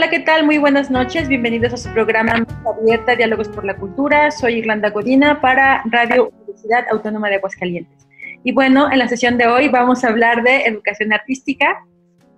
Hola, ¿qué tal? Muy buenas noches. Bienvenidos a su programa Abierta, Diálogos por la Cultura. Soy Irlanda Godina para Radio Universidad Autónoma de Aguascalientes. Y bueno, en la sesión de hoy vamos a hablar de educación artística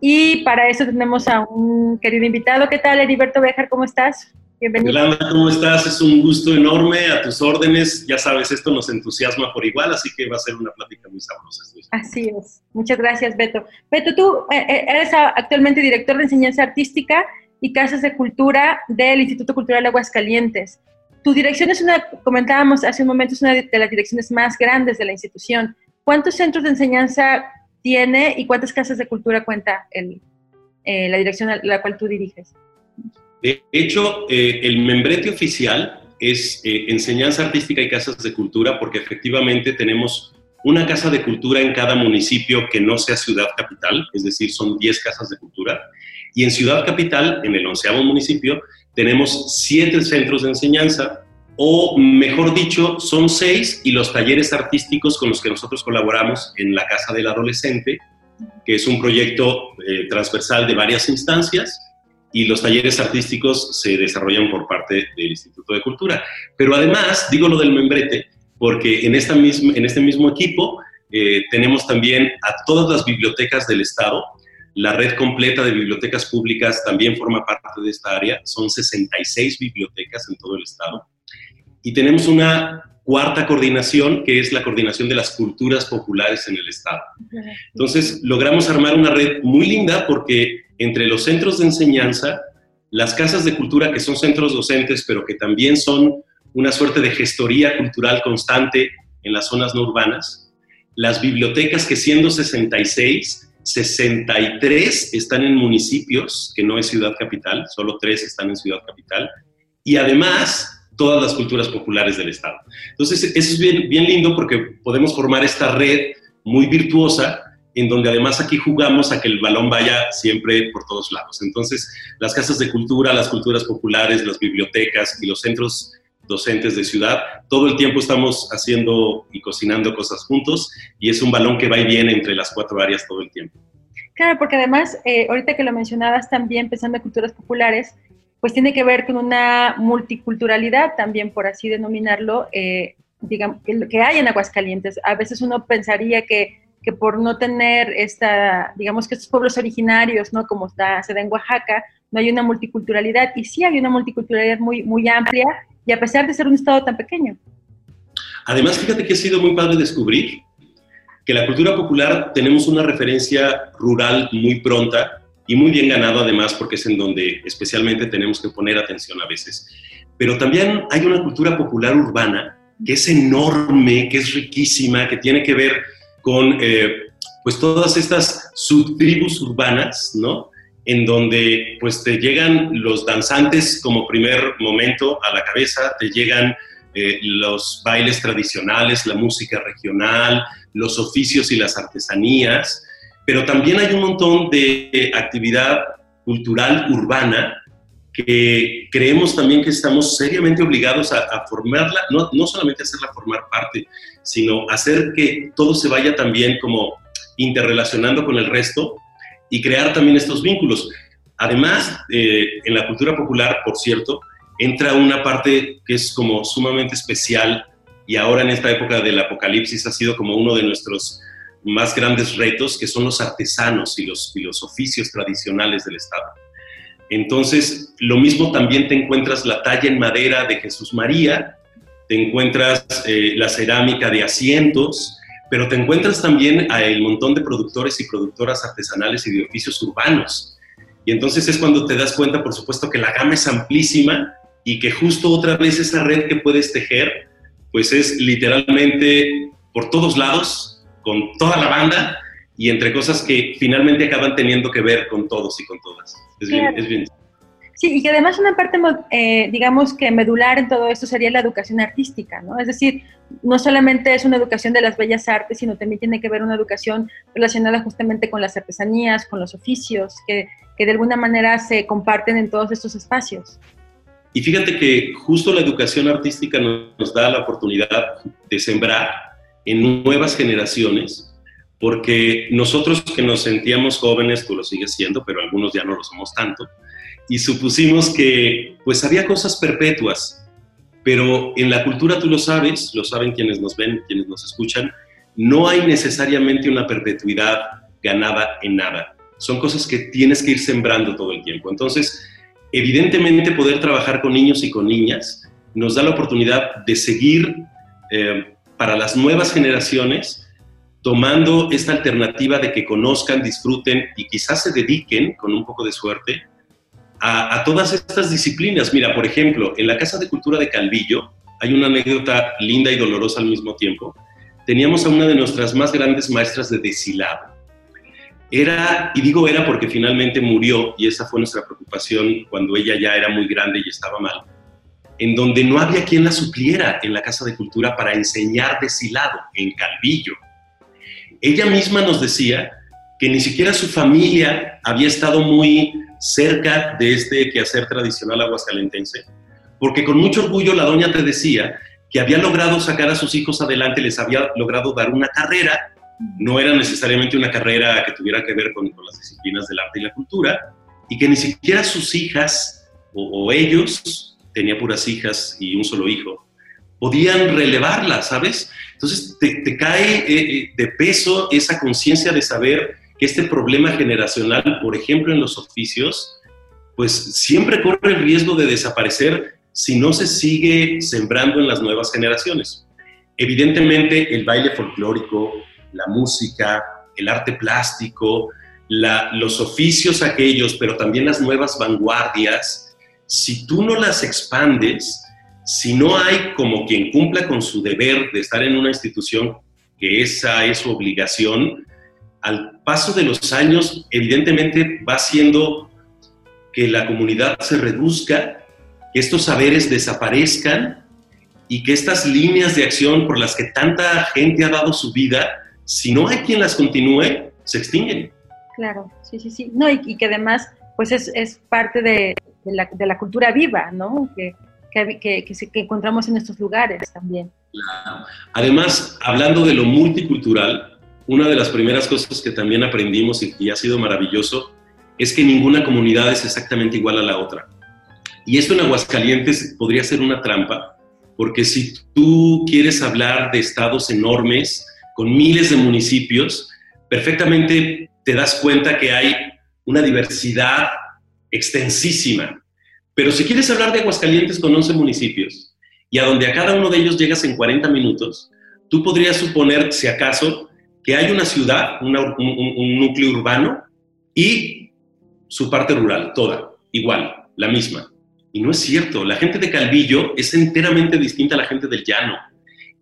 y para eso tenemos a un querido invitado. ¿Qué tal, Heriberto Bejar? ¿Cómo estás? Bienvenido. Yolanda, ¿cómo estás? Es un gusto enorme, a tus órdenes. Ya sabes, esto nos entusiasma por igual, así que va a ser una plática muy sabrosa. Así es. Muchas gracias, Beto. Beto, tú eh, eh, eres actualmente director de enseñanza artística y casas de cultura del Instituto Cultural Aguascalientes. Tu dirección es una, comentábamos hace un momento, es una de las direcciones más grandes de la institución. ¿Cuántos centros de enseñanza tiene y cuántas casas de cultura cuenta el- eh, la dirección a la cual tú diriges? De hecho, eh, el membrete oficial es eh, Enseñanza Artística y Casas de Cultura, porque efectivamente tenemos una casa de cultura en cada municipio que no sea ciudad capital, es decir, son 10 casas de cultura. Y en Ciudad Capital, en el onceavo municipio, tenemos siete centros de enseñanza, o mejor dicho, son seis y los talleres artísticos con los que nosotros colaboramos en la Casa del Adolescente, que es un proyecto eh, transversal de varias instancias, y los talleres artísticos se desarrollan por parte del Instituto de Cultura. Pero además, digo lo del membrete, porque en, esta misma, en este mismo equipo eh, tenemos también a todas las bibliotecas del Estado. La red completa de bibliotecas públicas también forma parte de esta área. Son 66 bibliotecas en todo el Estado. Y tenemos una cuarta coordinación, que es la coordinación de las culturas populares en el Estado. Entonces, logramos armar una red muy linda porque entre los centros de enseñanza, las casas de cultura, que son centros docentes, pero que también son una suerte de gestoría cultural constante en las zonas no urbanas, las bibliotecas, que siendo 66, 63 están en municipios, que no es ciudad capital, solo 3 están en ciudad capital, y además todas las culturas populares del Estado. Entonces, eso es bien, bien lindo porque podemos formar esta red muy virtuosa en donde además aquí jugamos a que el balón vaya siempre por todos lados. Entonces, las casas de cultura, las culturas populares, las bibliotecas y los centros docentes de ciudad, todo el tiempo estamos haciendo y cocinando cosas juntos y es un balón que va y viene entre las cuatro áreas todo el tiempo. Claro, porque además, eh, ahorita que lo mencionabas también, pensando en culturas populares, pues tiene que ver con una multiculturalidad también, por así denominarlo, eh, digamos, que, hay en Aguascalientes. A veces uno pensaría que, que por no tener esta, digamos que estos pueblos originarios, ¿no? Como está, se da en Oaxaca, no hay una multiculturalidad, y sí hay una multiculturalidad muy, muy amplia, y a pesar de ser un estado tan pequeño. Además, fíjate que ha sido muy padre descubrir que la cultura popular tenemos una referencia rural muy pronta y muy bien ganado además porque es en donde especialmente tenemos que poner atención a veces. Pero también hay una cultura popular urbana que es enorme, que es riquísima, que tiene que ver con eh, pues todas estas subtribus urbanas, ¿no? En donde pues te llegan los danzantes como primer momento a la cabeza, te llegan eh, los bailes tradicionales, la música regional, los oficios y las artesanías, pero también hay un montón de actividad cultural urbana que creemos también que estamos seriamente obligados a, a formarla, no, no solamente hacerla formar parte, sino hacer que todo se vaya también como interrelacionando con el resto y crear también estos vínculos. Además, eh, en la cultura popular, por cierto, entra una parte que es como sumamente especial y ahora en esta época del apocalipsis ha sido como uno de nuestros más grandes retos, que son los artesanos y los, oficios tradicionales del Estado. Entonces, lo mismo también te encuentras la talla en madera de Jesús María, te encuentras eh, la cerámica de asientos, pero te encuentras también a el montón de productores y productoras artesanales y de oficios urbanos. Y entonces es cuando te das cuenta, por supuesto, que la gama es amplísima y que justo otra vez esa red que puedes tejer, pues es literalmente por todos lados, con toda la banda y entre cosas que finalmente acaban teniendo que ver con todos y con todas. Es bien, es bien. Sí, y que además una parte, eh, digamos que medular en todo esto sería la educación artística, ¿no? Es decir, no solamente es una educación de las bellas artes, sino también tiene que ver una educación relacionada justamente con las artesanías, con los oficios, que, que de alguna manera se comparten en todos estos espacios. Y fíjate que justo la educación artística nos da la oportunidad de sembrar en nuevas generaciones porque nosotros que nos sentíamos jóvenes, tú lo sigues siendo, pero algunos ya no lo somos tanto, y supusimos que pues había cosas perpetuas, pero en la cultura tú lo sabes, lo saben quienes nos ven, quienes nos escuchan, no hay necesariamente una perpetuidad ganada en nada. Son cosas que tienes que ir sembrando todo el tiempo. Entonces, evidentemente poder trabajar con niños y con niñas nos da la oportunidad de seguir eh, para las nuevas generaciones tomando esta alternativa de que conozcan, disfruten y quizás se dediquen, con un poco de suerte, a, todas estas disciplinas. Mira, por ejemplo, en la Casa de Cultura de Calvillo hay una anécdota linda y dolorosa al mismo tiempo. Teníamos a una de nuestras más grandes maestras de deshilado. Era, y digo era porque finalmente murió, y esa fue nuestra preocupación cuando ella ya era muy grande y estaba mal, en donde no había quien la supliera en la Casa de Cultura para enseñar deshilado en Calvillo ella misma nos decía que ni siquiera su familia había estado muy cerca de este quehacer tradicional aguascalentense, porque con mucho orgullo la doña te decía que había logrado sacar a sus hijos adelante, les había logrado dar una carrera, no era necesariamente una carrera que tuviera que ver con, las disciplinas del arte y la cultura, y que ni siquiera sus hijas o, ellos, tenía puras hijas y un solo hijo, podían relevarla, ¿sabes? Entonces te, cae eh, eh, de peso esa conciencia de saber que este problema generacional, por ejemplo en los oficios, pues siempre corre el riesgo de desaparecer si no se sigue sembrando en las nuevas generaciones. Evidentemente el baile folclórico, la música, el arte plástico, los oficios aquellos, pero también las nuevas vanguardias, si tú no las expandes, si no hay como quien cumpla con su deber de estar en una institución, que esa es su obligación, al paso de los años, evidentemente va haciendo que la comunidad se reduzca, que estos saberes desaparezcan y que estas líneas de acción por las que tanta gente ha dado su vida, si no hay quien las continúe, se extinguen. Claro, sí, sí, sí. No, y, que además, pues es, parte de, la, de, la, cultura viva, ¿no? Que, que, encontramos en estos lugares también. Además, hablando de lo multicultural, una de las primeras cosas que también aprendimos y, ha sido maravilloso es que ninguna comunidad es exactamente igual a la otra. Y esto en Aguascalientes podría ser una trampa, porque si tú quieres hablar de estados enormes, con miles de municipios, perfectamente te das cuenta que hay una diversidad extensísima. Pero si quieres hablar de Aguascalientes con 11 municipios y a donde a cada uno de ellos llegas en 40 minutos, tú podrías suponer, si acaso, que hay una ciudad, un, núcleo urbano y su parte rural, toda, igual, la misma. Y no es cierto, la gente de Calvillo es enteramente distinta a la gente del llano.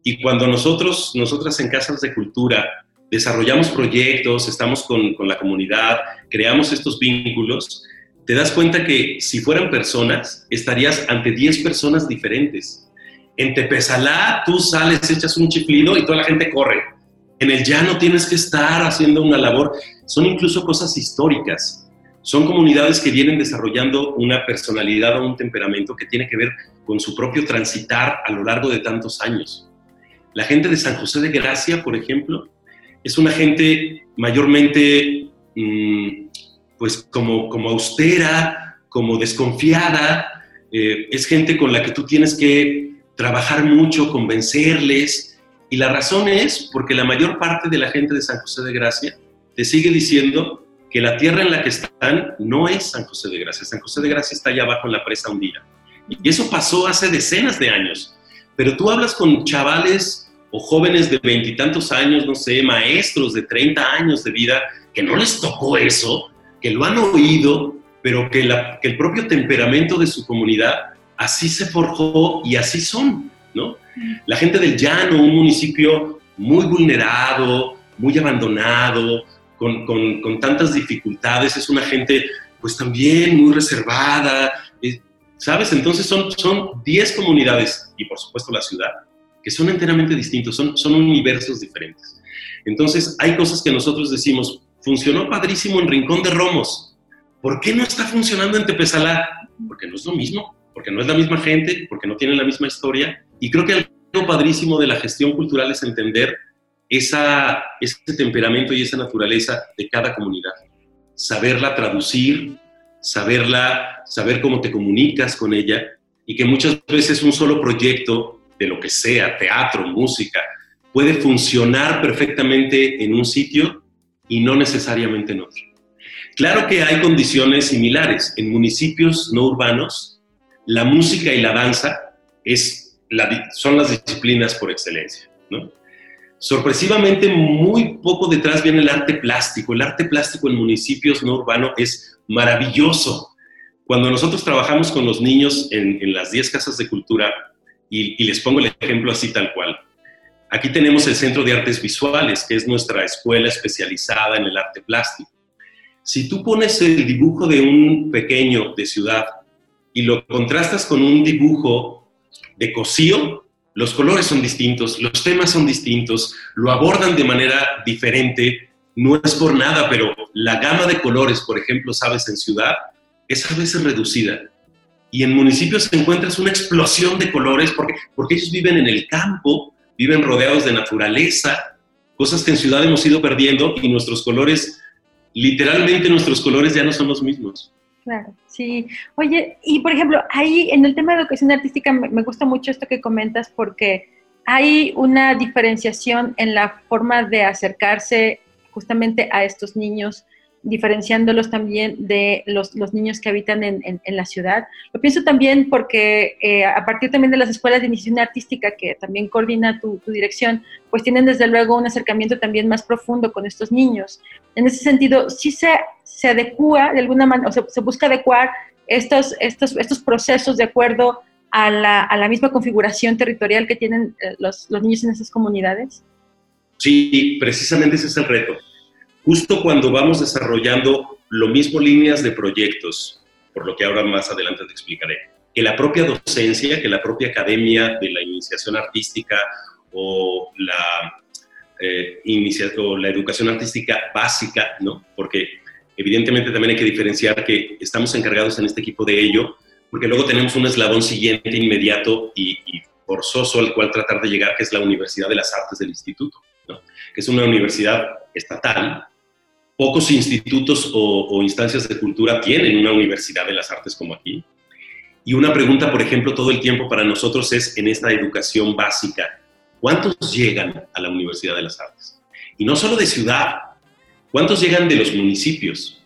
Y cuando nosotros, nosotras en Casas de Cultura, desarrollamos proyectos, estamos con, con la comunidad, creamos estos vínculos, te das cuenta que si fueran personas, estarías ante 10 personas diferentes. En Tepezalá tú sales, echas un chiflido y toda la gente corre. En el llano tienes que estar haciendo una labor. Son incluso cosas históricas. Son comunidades que vienen desarrollando una personalidad o un temperamento que tiene que ver con su propio transitar a lo largo de tantos años. La gente de San José de Gracia, por ejemplo, es una gente mayormente mm, pues como, como austera, como desconfiada, eh, es gente con la que tú tienes que trabajar mucho, convencerles, y la razón es porque la mayor parte de la gente de San José de Gracia te sigue diciendo que la tierra en la que están no es San José de Gracia, San José de Gracia está allá abajo en la presa hundida. Y eso pasó hace decenas de años. Pero tú hablas con chavales o jóvenes de veintitantos años, no sé, maestros de 30 años de vida, que no les tocó eso, que lo han oído, pero que, el propio temperamento de su comunidad así se forjó y así son, ¿no? La gente del llano, un municipio muy vulnerado, muy abandonado, con, tantas dificultades, es una gente pues también muy reservada, ¿sabes? Entonces son, son 10 comunidades y por supuesto la ciudad, que son enteramente distintos, son, son universos diferentes. Entonces hay cosas que nosotros decimos, funcionó padrísimo en Rincón de Romos, ¿por qué no está funcionando en Tepezalá? Porque no es lo mismo, porque no es la misma gente, porque no tienen la misma historia. Y creo que algo padrísimo de la gestión cultural es entender esa, ese temperamento y esa naturaleza de cada comunidad. Saberla traducir, saberla, saber cómo te comunicas con ella y que muchas veces un solo proyecto de lo que sea, teatro, música, puede funcionar perfectamente en un sitio y no necesariamente en otro. Claro que hay condiciones similares. En municipios no urbanos, la música y la danza es son las disciplinas por excelencia. Sorpresivamente, muy poco detrás viene el arte plástico. El arte plástico en municipios no urbanos es maravilloso. Cuando nosotros trabajamos con los niños en, las 10 casas de cultura, y, les pongo el ejemplo así tal cual, aquí tenemos el Centro de Artes Visuales, que es nuestra escuela especializada en el arte plástico. Si tú pones el dibujo de un pequeño de ciudad y lo contrastas con un dibujo de cosío, los colores son distintos, los temas son distintos, lo abordan de manera diferente, no es por nada, pero la gama de colores, por ejemplo, sabes, en ciudad, es a veces reducida. Y en municipios encuentras una explosión de colores porque, porque ellos viven en el campo, viven rodeados de naturaleza, cosas que en ciudad hemos ido perdiendo y nuestros colores, literalmente nuestros colores ya no son los mismos. Claro, sí. Oye, y por ejemplo, ahí en el tema de educación artística me, gusta mucho esto que comentas porque hay una diferenciación en la forma de acercarse justamente a estos niños diferenciándolos también de los, niños que habitan en, la ciudad. Lo pienso también porque eh, a partir también de las escuelas de iniciación artística que también coordina tu, dirección, pues tienen desde luego un acercamiento también más profundo con estos niños. En ese sentido, sí se, se adecua de alguna manera, o se, se busca adecuar estos, estos, estos procesos de acuerdo a la, a la misma configuración territorial que tienen eh, los, los niños en esas comunidades. Sí, precisamente ese es el reto justo cuando vamos desarrollando lo mismo líneas de proyectos, por lo que ahora más adelante te explicaré, que la propia docencia, que la propia academia de la iniciación artística o la, eh, la educación artística básica, ¿no? Porque evidentemente también hay que diferenciar que estamos encargados en este equipo de ello, porque luego tenemos un eslabón siguiente inmediato y, y forzoso al cual tratar de llegar, que es la Universidad de las Artes del Instituto, ¿no? que es una universidad estatal pocos institutos o, instancias de cultura tienen una universidad de las artes como aquí. Y una pregunta, por ejemplo, todo el tiempo para nosotros es en esta educación básica, ¿cuántos llegan a la Universidad de las Artes? Y no solo de ciudad, ¿cuántos llegan de los municipios?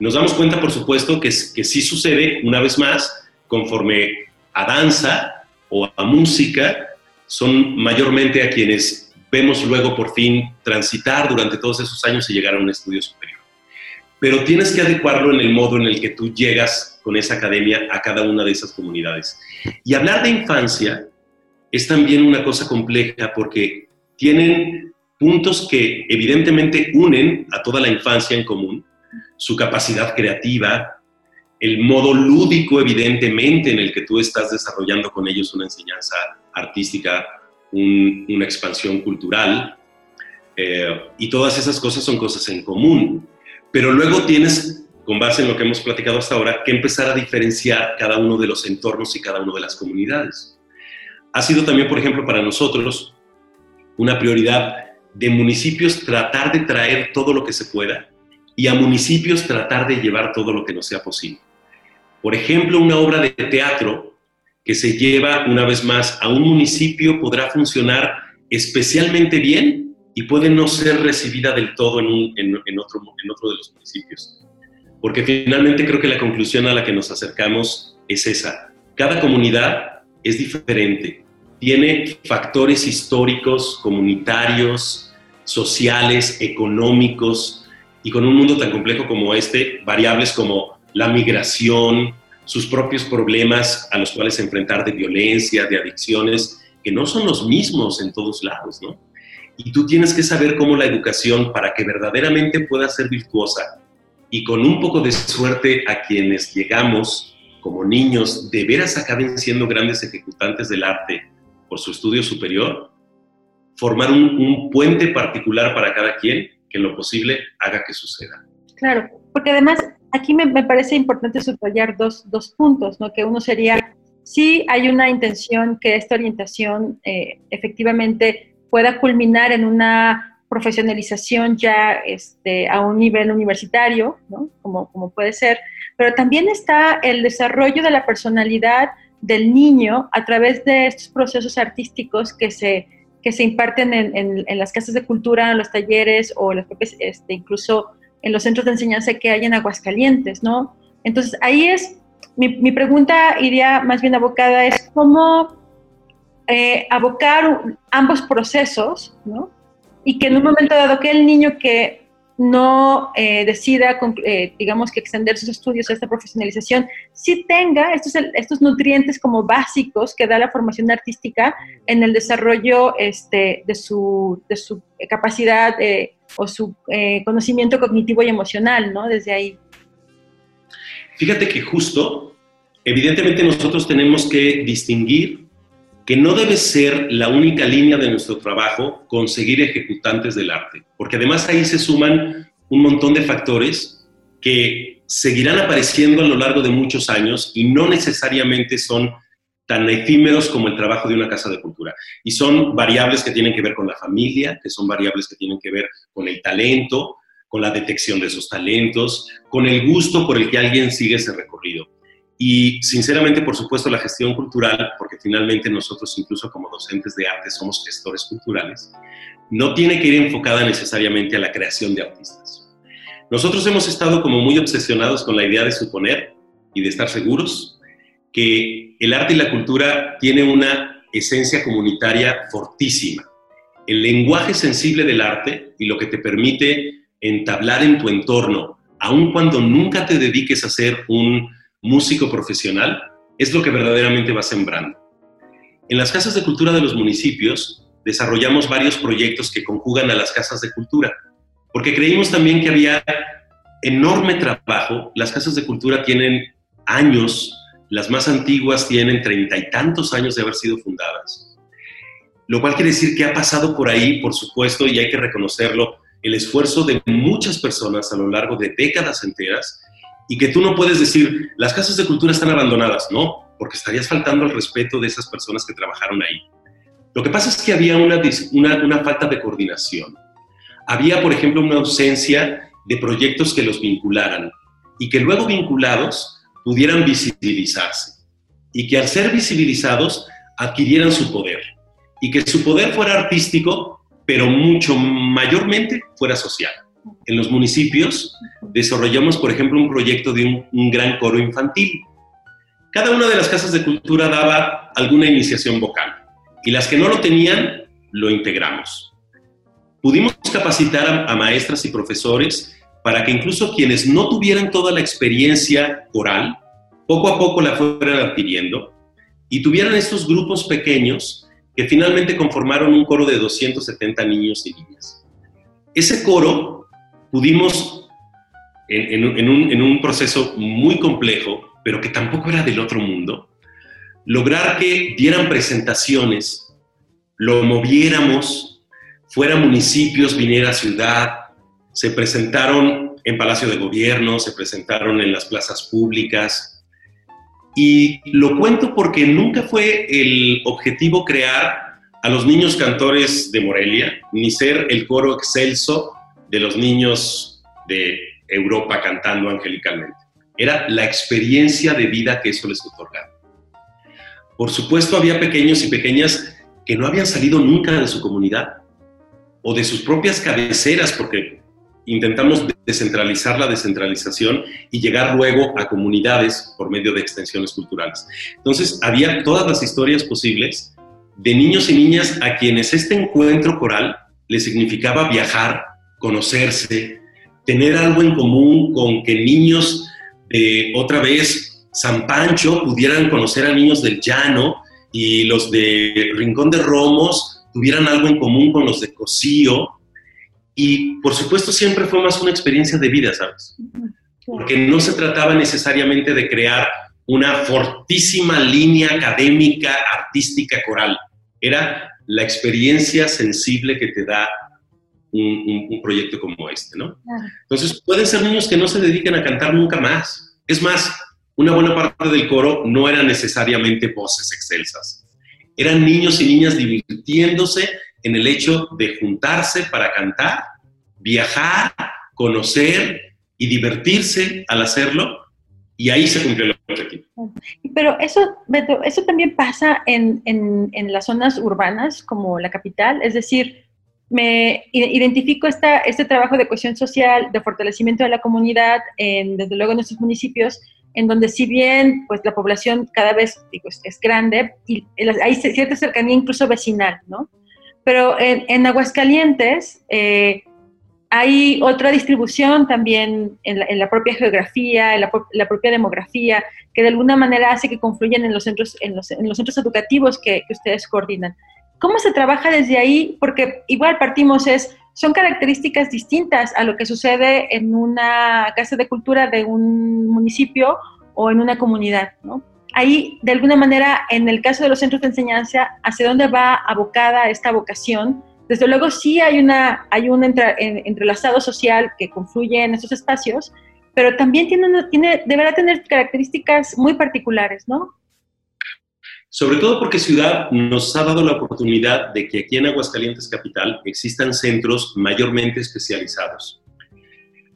Nos damos cuenta, por supuesto, que, que sí sucede, una vez más, conforme a danza o a música, son mayormente a quienes vemos luego por fin transitar durante todos esos años y llegar a un estudio superior. Pero tienes que adecuarlo en el modo en el que tú llegas con esa academia a cada una de esas comunidades. Y hablar de infancia es también una cosa compleja porque tienen puntos que evidentemente unen a toda la infancia en común, su capacidad creativa, el modo lúdico evidentemente en el que tú estás desarrollando con ellos una enseñanza artística una expansión cultural, eh, y todas esas cosas son cosas en común. Pero luego tienes, con base en lo que hemos platicado hasta ahora, que empezar a diferenciar cada uno de los entornos y cada una de las comunidades. Ha sido también, por ejemplo, para nosotros una prioridad de municipios tratar de traer todo lo que se pueda y a municipios tratar de llevar todo lo que no sea posible. Por ejemplo, una obra de teatro que se lleva una vez más a un municipio podrá funcionar especialmente bien y puede no ser recibida del todo en, otro, otro de los municipios. Porque finalmente creo que la conclusión a la que nos acercamos es esa. Cada comunidad es diferente, tiene factores históricos, comunitarios, sociales, económicos, y con un mundo tan complejo como este, variables como la migración, sus propios problemas a los cuales enfrentar de violencia, de adicciones, que no son los mismos en todos lados, ¿no? Y tú tienes que saber cómo la educación, para que verdaderamente pueda ser virtuosa y con un poco de suerte a quienes llegamos como niños de veras acaben siendo grandes ejecutantes del arte por su estudio superior, formar un, puente particular para cada quien que en lo posible haga que suceda. Claro, porque además aquí me, parece importante subrayar dos, dos, puntos, ¿no? Que uno sería, si hay una intención que esta orientación eh, efectivamente pueda culminar en una profesionalización ya este, a un nivel universitario, ¿no? Como, como puede ser, pero también está el desarrollo de la personalidad del niño a través de estos procesos artísticos que se, que se imparten en, en, en las casas de cultura, en los talleres o las este, incluso en los centros de enseñanza que hay en Aguascalientes, ¿no? Entonces, ahí es, mi, mi pregunta iría más bien abocada, es cómo eh, abocar ambos procesos, ¿no? Y que en un momento dado que el niño que no eh, decida, eh, digamos que extender sus estudios a esta profesionalización, sí tenga estos, estos nutrientes como básicos que da la formación artística en el desarrollo este, de, su, de su capacidad eh, o su eh, conocimiento cognitivo y emocional, ¿no? Desde ahí. Fíjate que justo, evidentemente nosotros tenemos que distinguir que no debe ser la única línea de nuestro trabajo conseguir ejecutantes del arte, porque además ahí se suman un montón de factores que seguirán apareciendo a lo largo de muchos años y no necesariamente son tan efímeros como el trabajo de una casa de cultura. Y son variables que tienen que ver con la familia, que son variables que tienen que ver con el talento, con la detección de esos talentos, con el gusto por el que alguien sigue ese recorrido. Y sinceramente, por supuesto, la gestión cultural, porque finalmente nosotros incluso como docentes de arte somos gestores culturales, no tiene que ir enfocada necesariamente a la creación de artistas. Nosotros hemos estado como muy obsesionados con la idea de suponer y de estar seguros que el arte y la cultura tienen una esencia comunitaria fortísima. El lenguaje sensible del arte y lo que te permite entablar en tu entorno, aun cuando nunca te dediques a ser un músico profesional, es lo que verdaderamente va sembrando. En las casas de cultura de los municipios desarrollamos varios proyectos que conjugan a las casas de cultura, porque creímos también que había enorme trabajo. Las casas de cultura tienen años, las más antiguas tienen treinta y tantos años de haber sido fundadas, lo cual quiere decir que ha pasado por ahí, por supuesto, y hay que reconocerlo, el esfuerzo de muchas personas a lo largo de décadas enteras y que tú no puedes decir, las casas de cultura están abandonadas, no, porque estarías faltando al respeto de esas personas que trabajaron ahí. Lo que pasa es que había una, una, falta de coordinación. Había, por ejemplo, una ausencia de proyectos que los vincularan y que luego vinculados pudieran visibilizarse y que al ser visibilizados adquirieran su poder y que su poder fuera artístico, pero mucho mayormente fuera social en los municipios desarrollamos, por ejemplo, un proyecto de un, gran coro infantil. Cada una de las casas de cultura daba alguna iniciación vocal y las que no lo tenían, lo integramos. Pudimos capacitar a maestras y profesores para que incluso quienes no tuvieran toda la experiencia coral, poco a poco la fueran adquiriendo y tuvieran estos grupos pequeños que finalmente conformaron un coro de 270 niños y niñas. Ese coro pudimos, en, un, en, un, proceso muy complejo, pero que tampoco era del otro mundo, lograr que dieran presentaciones, lo moviéramos, fuera municipios, viniera ciudad, se presentaron en Palacio de Gobierno, se presentaron en las plazas públicas. Y lo cuento porque nunca fue el objetivo crear a los niños cantores de Morelia, ni ser el coro excelso de los niños de Europa cantando angelicalmente. Era la experiencia de vida que eso les otorgaba. Por supuesto, había pequeños y pequeñas que no habían salido nunca de su comunidad o de sus propias cabeceras, porque intentamos descentralizar la descentralización y llegar luego a comunidades por medio de extensiones culturales. Entonces, había todas las historias posibles de niños y niñas a quienes este encuentro coral les significaba viajar conocerse, tener algo en común con que niños de otra vez San Pancho pudieran conocer a niños del llano y los de Rincón de Romos tuvieran algo en común con los de Cocío. Y por supuesto siempre fue más una experiencia de vida, ¿sabes? porque no se trataba necesariamente de crear una fortísima línea académica, artística, coral. Era la experiencia sensible que te da un, proyecto como este, ¿no? Entonces, pueden ser niños que no se dediquen a cantar nunca más. Es más, una buena parte del coro no eran necesariamente voces excelsas. Eran niños y niñas divirtiéndose en el hecho de juntarse para cantar, viajar, conocer y divertirse al hacerlo, y ahí se cumplió el objetivo. Pero eso, Beto, eso también pasa en, en, en las zonas urbanas como la capital, es decir, me identifico esta, este trabajo de cohesión social, de fortalecimiento de la comunidad, en, desde luego en nuestros municipios, en donde si bien pues la población cada vez es, grande y hay cierta cercanía incluso vecinal, ¿no? Pero en, Aguascalientes eh, hay otra distribución también en la, propia geografía, en la, propia demografía, que de alguna manera hace que confluyan en los centros, en los, centros educativos que, que ustedes coordinan. ¿Cómo se trabaja desde ahí? Porque igual partimos es, son características distintas a lo que sucede en una casa de cultura de un municipio o en una comunidad, ¿no? Ahí, de alguna manera, en el caso de los centros de enseñanza, ¿hacia dónde va abocada esta vocación? Desde luego sí hay, una, hay un entrelazado social que confluye en esos espacios, pero también tiene, tiene, deberá tener características muy particulares, ¿no? Sobre todo porque Ciudad nos ha dado la oportunidad de que aquí en Aguascalientes Capital existan centros mayormente especializados.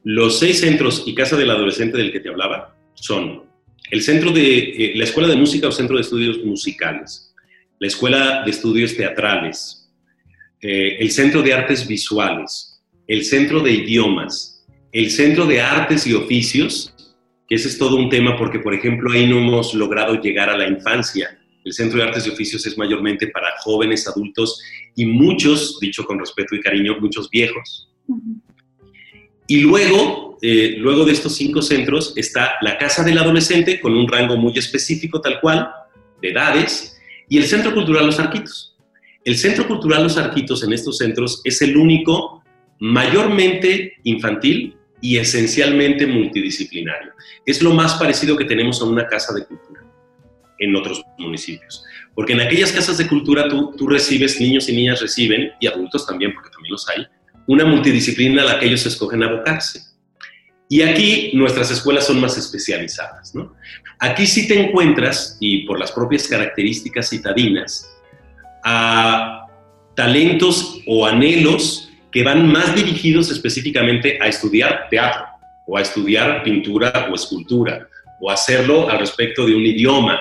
Los seis centros y Casa del Adolescente del que te hablaba son el centro de eh, la Escuela de Música o Centro de Estudios Musicales, la Escuela de Estudios Teatrales, eh, el Centro de Artes Visuales, el Centro de Idiomas, el Centro de Artes y Oficios, que ese es todo un tema porque, por ejemplo, ahí no hemos logrado llegar a la infancia el Centro de Artes y Oficios es mayormente para jóvenes, adultos y muchos, dicho con respeto y cariño, muchos viejos. Y luego, eh, luego de estos cinco centros está la Casa del Adolescente con un rango muy específico tal cual, de edades, y el Centro Cultural Los Arquitos. El Centro Cultural Los Arquitos en estos centros es el único mayormente infantil y esencialmente multidisciplinario. Es lo más parecido que tenemos a una casa de cultura en otros municipios. Porque en aquellas casas de cultura tú, tú recibes, niños y niñas reciben, y adultos también, porque también los hay, una multidisciplina a la que ellos escogen abocarse. Y aquí nuestras escuelas son más especializadas. ¿no? Aquí sí te encuentras, y por las propias características citadinas, a talentos o anhelos que van más dirigidos específicamente a estudiar teatro, o a estudiar pintura o escultura, o hacerlo al respecto de un idioma,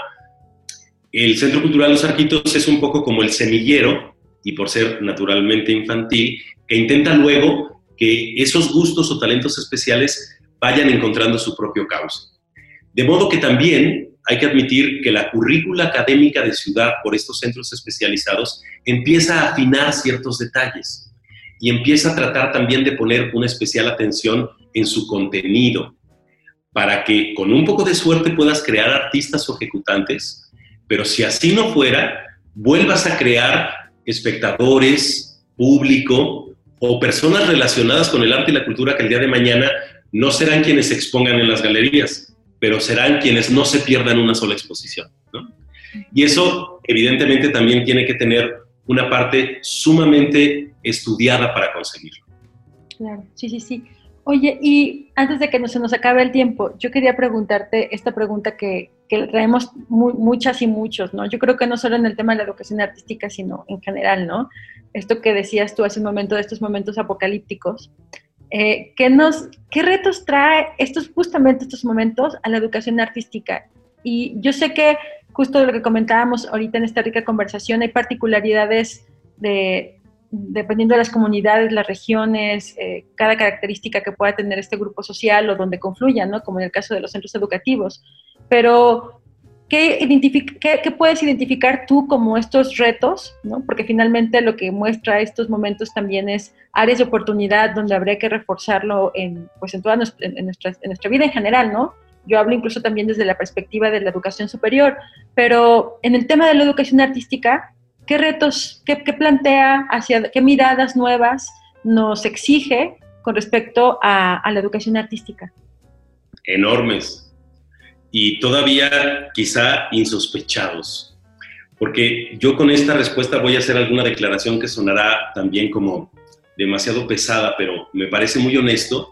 el Centro Cultural Los Arquitos es un poco como el semillero, y por ser naturalmente infantil, que intenta luego que esos gustos o talentos especiales vayan encontrando su propio cauce. De modo que también hay que admitir que la currícula académica de ciudad por estos centros especializados empieza a afinar ciertos detalles y empieza a tratar también de poner una especial atención en su contenido, para que con un poco de suerte puedas crear artistas o ejecutantes pero si así no fuera, vuelvas a crear espectadores, público o personas relacionadas con el arte y la cultura que el día de mañana no serán quienes se expongan en las galerías, pero serán quienes no se pierdan una sola exposición. Y eso evidentemente también tiene que tener una parte sumamente estudiada para conseguirlo. Claro, sí, sí, sí. Oye, y antes de que no se nos acabe el tiempo, yo quería preguntarte esta pregunta que, que traemos muchas y muchos, ¿no? Yo creo que no solo en el tema de la educación artística, sino en general, ¿no? Esto que decías tú hace un momento de estos momentos apocalípticos. Eh, ¿qué, nos, ¿Qué retos trae estos, justamente estos momentos a la educación artística? Y yo sé que justo de lo que comentábamos ahorita en esta rica conversación, hay particularidades de, dependiendo de las comunidades, las regiones, eh, cada característica que pueda tener este grupo social o donde confluyan, ¿no? como en el caso de los centros educativos. Pero, ¿qué, qué, puedes identificar tú como estos retos? ¿no? Porque finalmente lo que muestra estos momentos también es áreas de oportunidad donde habría que reforzarlo en, pues en, toda nuestra, en nuestra vida en general, ¿no? Yo hablo incluso también desde la perspectiva de la educación superior, pero en el tema de la educación artística, ¿Qué retos, qué, plantea, hacia qué miradas nuevas nos exige con respecto a, la educación artística? enormes y todavía quizá insospechados. Porque yo con esta respuesta voy a hacer alguna declaración que sonará también como demasiado pesada, pero me parece muy honesto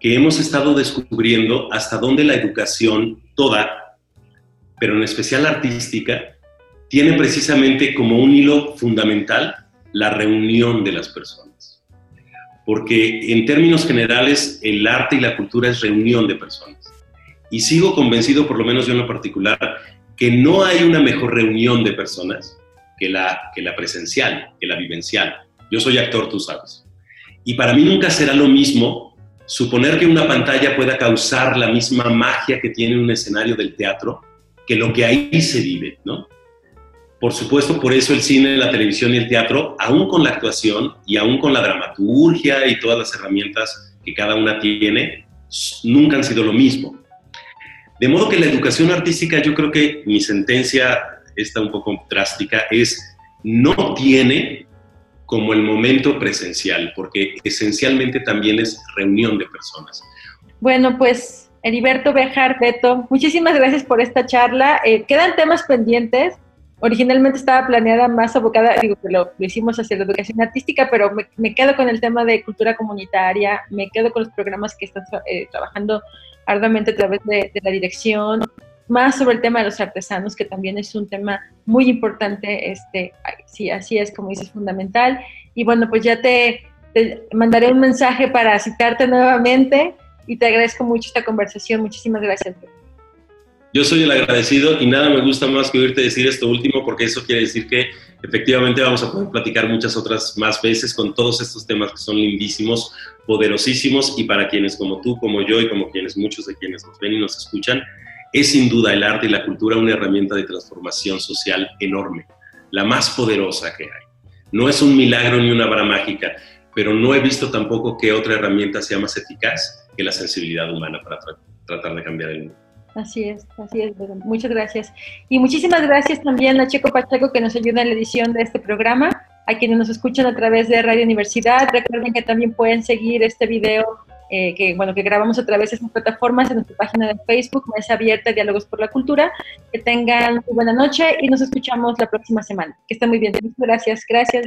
que hemos estado descubriendo hasta dónde la educación toda, pero en especial artística, tiene precisamente como un hilo fundamental la reunión de las personas. Porque en términos generales el arte y la cultura es reunión de personas. Y sigo convencido, por lo menos yo en lo particular, que no hay una mejor reunión de personas que la, que la presencial, que la vivencial. Yo soy actor, tú sabes. Y para mí nunca será lo mismo suponer que una pantalla pueda causar la misma magia que tiene un escenario del teatro que lo que ahí se vive, ¿no? Por supuesto, por eso el cine, la televisión y el teatro, aún con la actuación y aún con la dramaturgia y todas las herramientas que cada una tiene, nunca han sido lo mismo. De modo que la educación artística, yo creo que mi sentencia, está un poco drástica, es no tiene como el momento presencial, porque esencialmente también es reunión de personas. Bueno, pues Heriberto Bejar, Beto, muchísimas gracias por esta charla. Eh, quedan temas pendientes originalmente estaba planeada más abocada, digo que lo, hicimos hacia la educación artística, pero me, quedo con el tema de cultura comunitaria, me quedo con los programas que están eh, trabajando arduamente a través de, la dirección, más sobre el tema de los artesanos, que también es un tema muy importante, este, sí, así es, como dices, fundamental. Y bueno, pues ya te, te mandaré un mensaje para citarte nuevamente y te agradezco mucho esta conversación. Muchísimas gracias. Yo soy el agradecido y nada me gusta más que oírte decir esto último porque eso quiere decir que efectivamente vamos a poder platicar muchas otras más veces con todos estos temas que son lindísimos, poderosísimos y para quienes como tú, como yo y como quienes muchos de quienes nos ven y nos escuchan, es sin duda el arte y la cultura una herramienta de transformación social enorme, la más poderosa que hay. No es un milagro ni una vara mágica, pero no he visto tampoco que otra herramienta sea más eficaz que la sensibilidad humana para tratar de cambiar el mundo. Así es, así es, muchas gracias. Y muchísimas gracias también a Checo Pacheco que nos ayuda en la edición de este programa, a quienes nos escuchan a través de Radio Universidad. Recuerden que también pueden seguir este video eh, que, bueno, que grabamos a través de estas plataformas en nuestra página de Facebook, Mesa Abierta, Diálogos por la Cultura. Que tengan muy buena noche y nos escuchamos la próxima semana. Que estén muy bien. Muchas gracias. Gracias.